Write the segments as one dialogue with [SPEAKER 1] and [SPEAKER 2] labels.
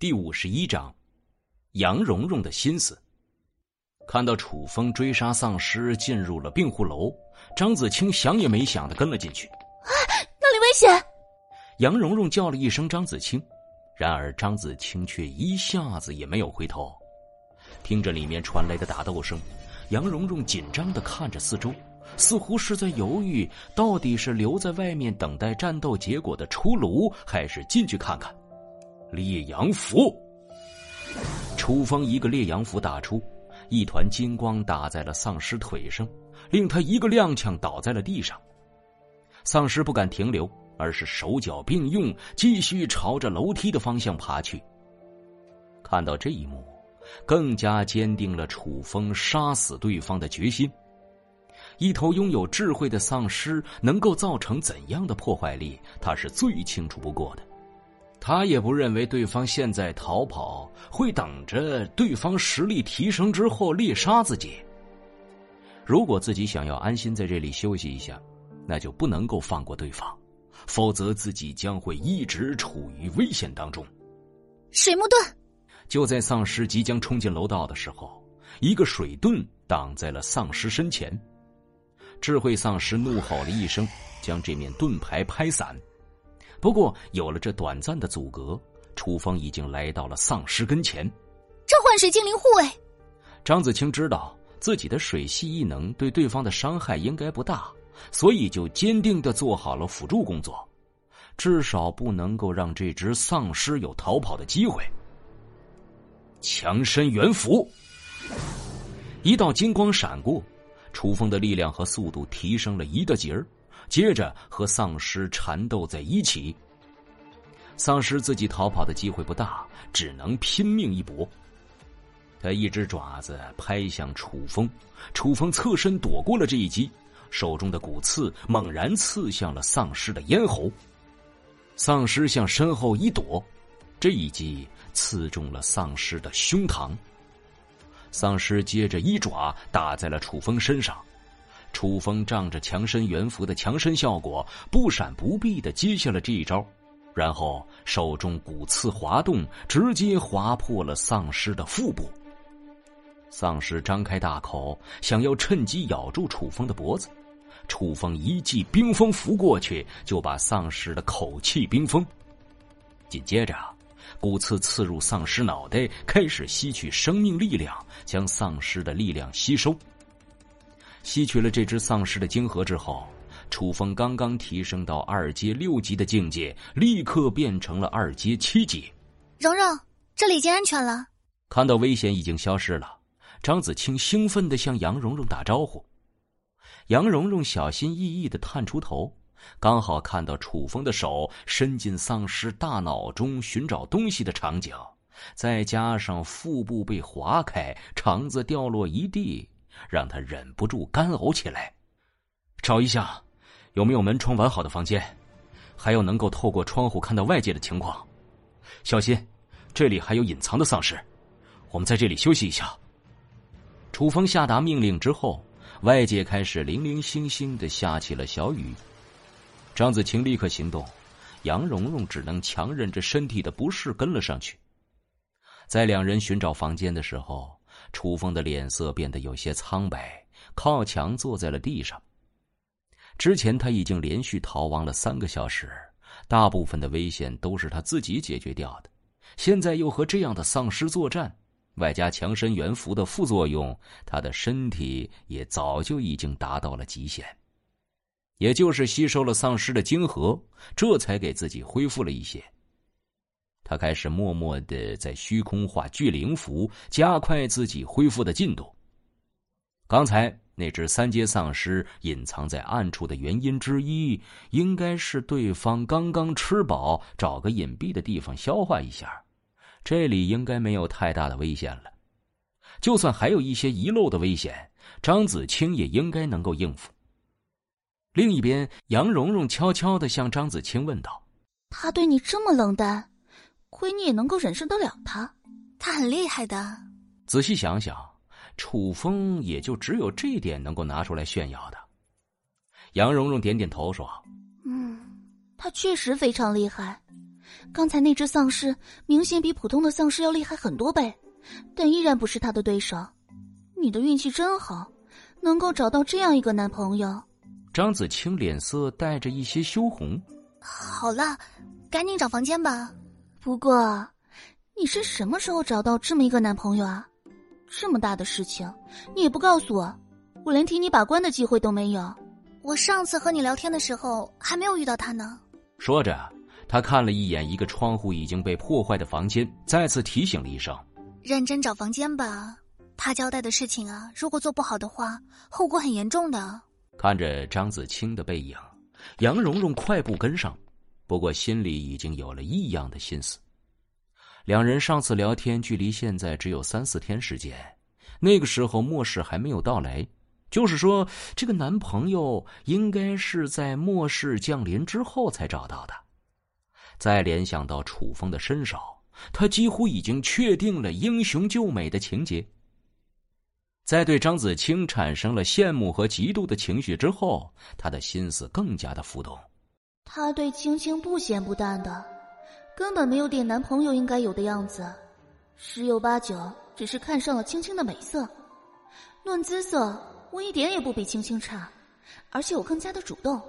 [SPEAKER 1] 第五十一章，杨蓉蓉的心思。看到楚风追杀丧尸进入了病护楼，张子清想也没想的跟了进去。
[SPEAKER 2] 啊，那里危险！
[SPEAKER 1] 杨蓉蓉叫了一声张子清，然而张子清却一下子也没有回头。听着里面传来的打斗声，杨蓉蓉紧张的看着四周，似乎是在犹豫，到底是留在外面等待战斗结果的出炉，还是进去看看。烈阳符，楚风一个烈阳符打出，一团金光打在了丧尸腿上，令他一个踉跄倒在了地上。丧尸不敢停留，而是手脚并用，继续朝着楼梯的方向爬去。看到这一幕，更加坚定了楚风杀死对方的决心。一头拥有智慧的丧尸能够造成怎样的破坏力，他是最清楚不过的。他也不认为对方现在逃跑会等着对方实力提升之后猎杀自己。如果自己想要安心在这里休息一下，那就不能够放过对方，否则自己将会一直处于危险当中。
[SPEAKER 2] 水木盾。
[SPEAKER 1] 就在丧尸即将冲进楼道的时候，一个水盾挡在了丧尸身前。智慧丧尸怒吼了一声，将这面盾牌拍散。不过，有了这短暂的阻隔，楚风已经来到了丧尸跟前。
[SPEAKER 2] 召唤水精灵护卫。
[SPEAKER 1] 张子清知道自己的水系异能对对方的伤害应该不大，所以就坚定的做好了辅助工作，至少不能够让这只丧尸有逃跑的机会。强身元符，一道金光闪过，楚风的力量和速度提升了一个节儿。接着和丧尸缠斗在一起，丧尸自己逃跑的机会不大，只能拼命一搏。他一只爪子拍向楚风，楚风侧身躲过了这一击，手中的骨刺猛然刺向了丧尸的咽喉。丧尸向身后一躲，这一击刺中了丧尸的胸膛。丧尸接着一爪打在了楚风身上。楚风仗着强身元符的强身效果，不闪不避的接下了这一招，然后手中骨刺滑动，直接划破了丧尸的腹部。丧尸张开大口，想要趁机咬住楚风的脖子，楚风一记冰封符过去，就把丧尸的口气冰封。紧接着，骨刺刺入丧尸脑袋，开始吸取生命力量，将丧尸的力量吸收。吸取了这只丧尸的晶核之后，楚风刚刚提升到二阶六级的境界，立刻变成了二阶七级。
[SPEAKER 2] 蓉蓉，这里已经安全了。
[SPEAKER 1] 看到危险已经消失了，张子清兴奋的向杨蓉蓉打招呼。杨蓉蓉小心翼翼的探出头，刚好看到楚风的手伸进丧尸大脑中寻找东西的场景，再加上腹部被划开，肠子掉落一地。让他忍不住干呕起来。找一下，有没有门窗完好的房间，还有能够透过窗户看到外界的情况。小心，这里还有隐藏的丧尸。我们在这里休息一下。楚风下达命令之后，外界开始零零星星的下起了小雨。张子清立刻行动，杨蓉蓉只能强忍着身体的不适跟了上去。在两人寻找房间的时候。楚风的脸色变得有些苍白，靠墙坐在了地上。之前他已经连续逃亡了三个小时，大部分的危险都是他自己解决掉的。现在又和这样的丧尸作战，外加强身元符的副作用，他的身体也早就已经达到了极限。也就是吸收了丧尸的晶核，这才给自己恢复了一些。他开始默默的在虚空画聚灵符，加快自己恢复的进度。刚才那只三阶丧尸隐藏在暗处的原因之一，应该是对方刚刚吃饱，找个隐蔽的地方消化一下。这里应该没有太大的危险了。就算还有一些遗漏的危险，张子清也应该能够应付。另一边，杨蓉蓉悄悄的向张子清问道：“
[SPEAKER 2] 他对你这么冷淡？”亏你也能够忍受得了他，他很厉害的。
[SPEAKER 1] 仔细想想，楚风也就只有这一点能够拿出来炫耀的。杨蓉蓉点点头说：“
[SPEAKER 2] 嗯，他确实非常厉害。刚才那只丧尸明显比普通的丧尸要厉害很多倍，但依然不是他的对手。你的运气真好，能够找到这样一个男朋友。
[SPEAKER 1] 张子清脸色带着一些羞红。
[SPEAKER 3] 好了，赶紧找房间吧。
[SPEAKER 2] 不过，你是什么时候找到这么一个男朋友啊？这么大的事情，你也不告诉我，我连替你把关的机会都没有。
[SPEAKER 3] 我上次和你聊天的时候还没有遇到他呢。
[SPEAKER 1] 说着，他看了一眼一个窗户已经被破坏的房间，再次提醒了一声：“
[SPEAKER 3] 认真找房间吧。”他交代的事情啊，如果做不好的话，后果很严重的。
[SPEAKER 1] 看着张子清的背影，杨蓉蓉快步跟上，不过心里已经有了异样的心思。两人上次聊天距离现在只有三四天时间，那个时候末世还没有到来，就是说这个男朋友应该是在末世降临之后才找到的。再联想到楚风的身手，他几乎已经确定了英雄救美的情节。在对张子清产生了羡慕和嫉妒的情绪之后，他的心思更加的浮动。
[SPEAKER 2] 他对青青不咸不淡的，根本没有点男朋友应该有的样子，十有八九只是看上了青青的美色。论姿色，我一点也不比青青差，而且我更加的主动。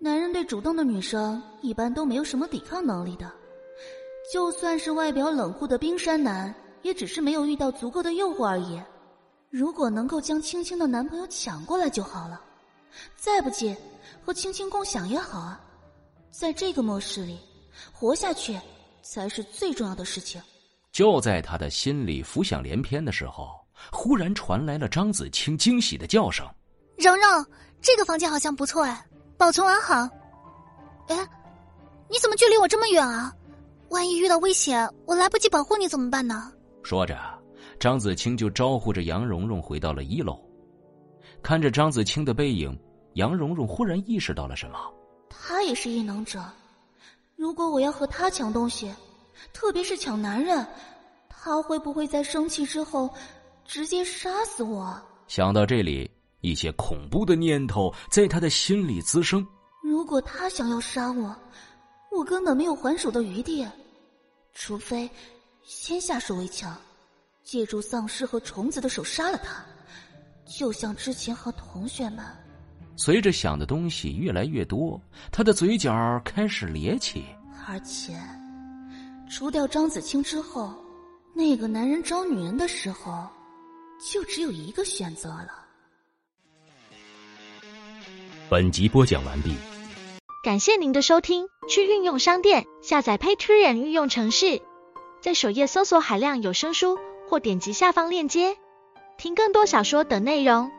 [SPEAKER 2] 男人对主动的女生一般都没有什么抵抗能力的，就算是外表冷酷的冰山男，也只是没有遇到足够的诱惑而已。如果能够将青青的男朋友抢过来就好了，再不济和青青共享也好啊。在这个末世里，活下去才是最重要的事情。
[SPEAKER 1] 就在他的心里浮想联翩的时候，忽然传来了张子清惊喜的叫声：“
[SPEAKER 3] 蓉蓉，这个房间好像不错哎，保存完好。哎，你怎么距离我这么远啊？万一遇到危险，我来不及保护你怎么办呢？”
[SPEAKER 1] 说着。张子清就招呼着杨蓉蓉回到了一楼，看着张子清的背影，杨蓉蓉忽然意识到了什么。
[SPEAKER 2] 他也是异能者，如果我要和他抢东西，特别是抢男人，他会不会在生气之后直接杀死我？
[SPEAKER 1] 想到这里，一些恐怖的念头在他的心里滋生。
[SPEAKER 2] 如果他想要杀我，我根本没有还手的余地，除非先下手为强。借助丧尸和虫子的手杀了他，就像之前和同学们。
[SPEAKER 1] 随着想的东西越来越多，他的嘴角开始咧起。
[SPEAKER 2] 而且，除掉张子清之后，那个男人找女人的时候，就只有一个选择了。
[SPEAKER 1] 本集播讲完毕，
[SPEAKER 4] 感谢您的收听。去运用商店下载 Patreon 运用城市，在首页搜索海量有声书。或点击下方链接，听更多小说等内容。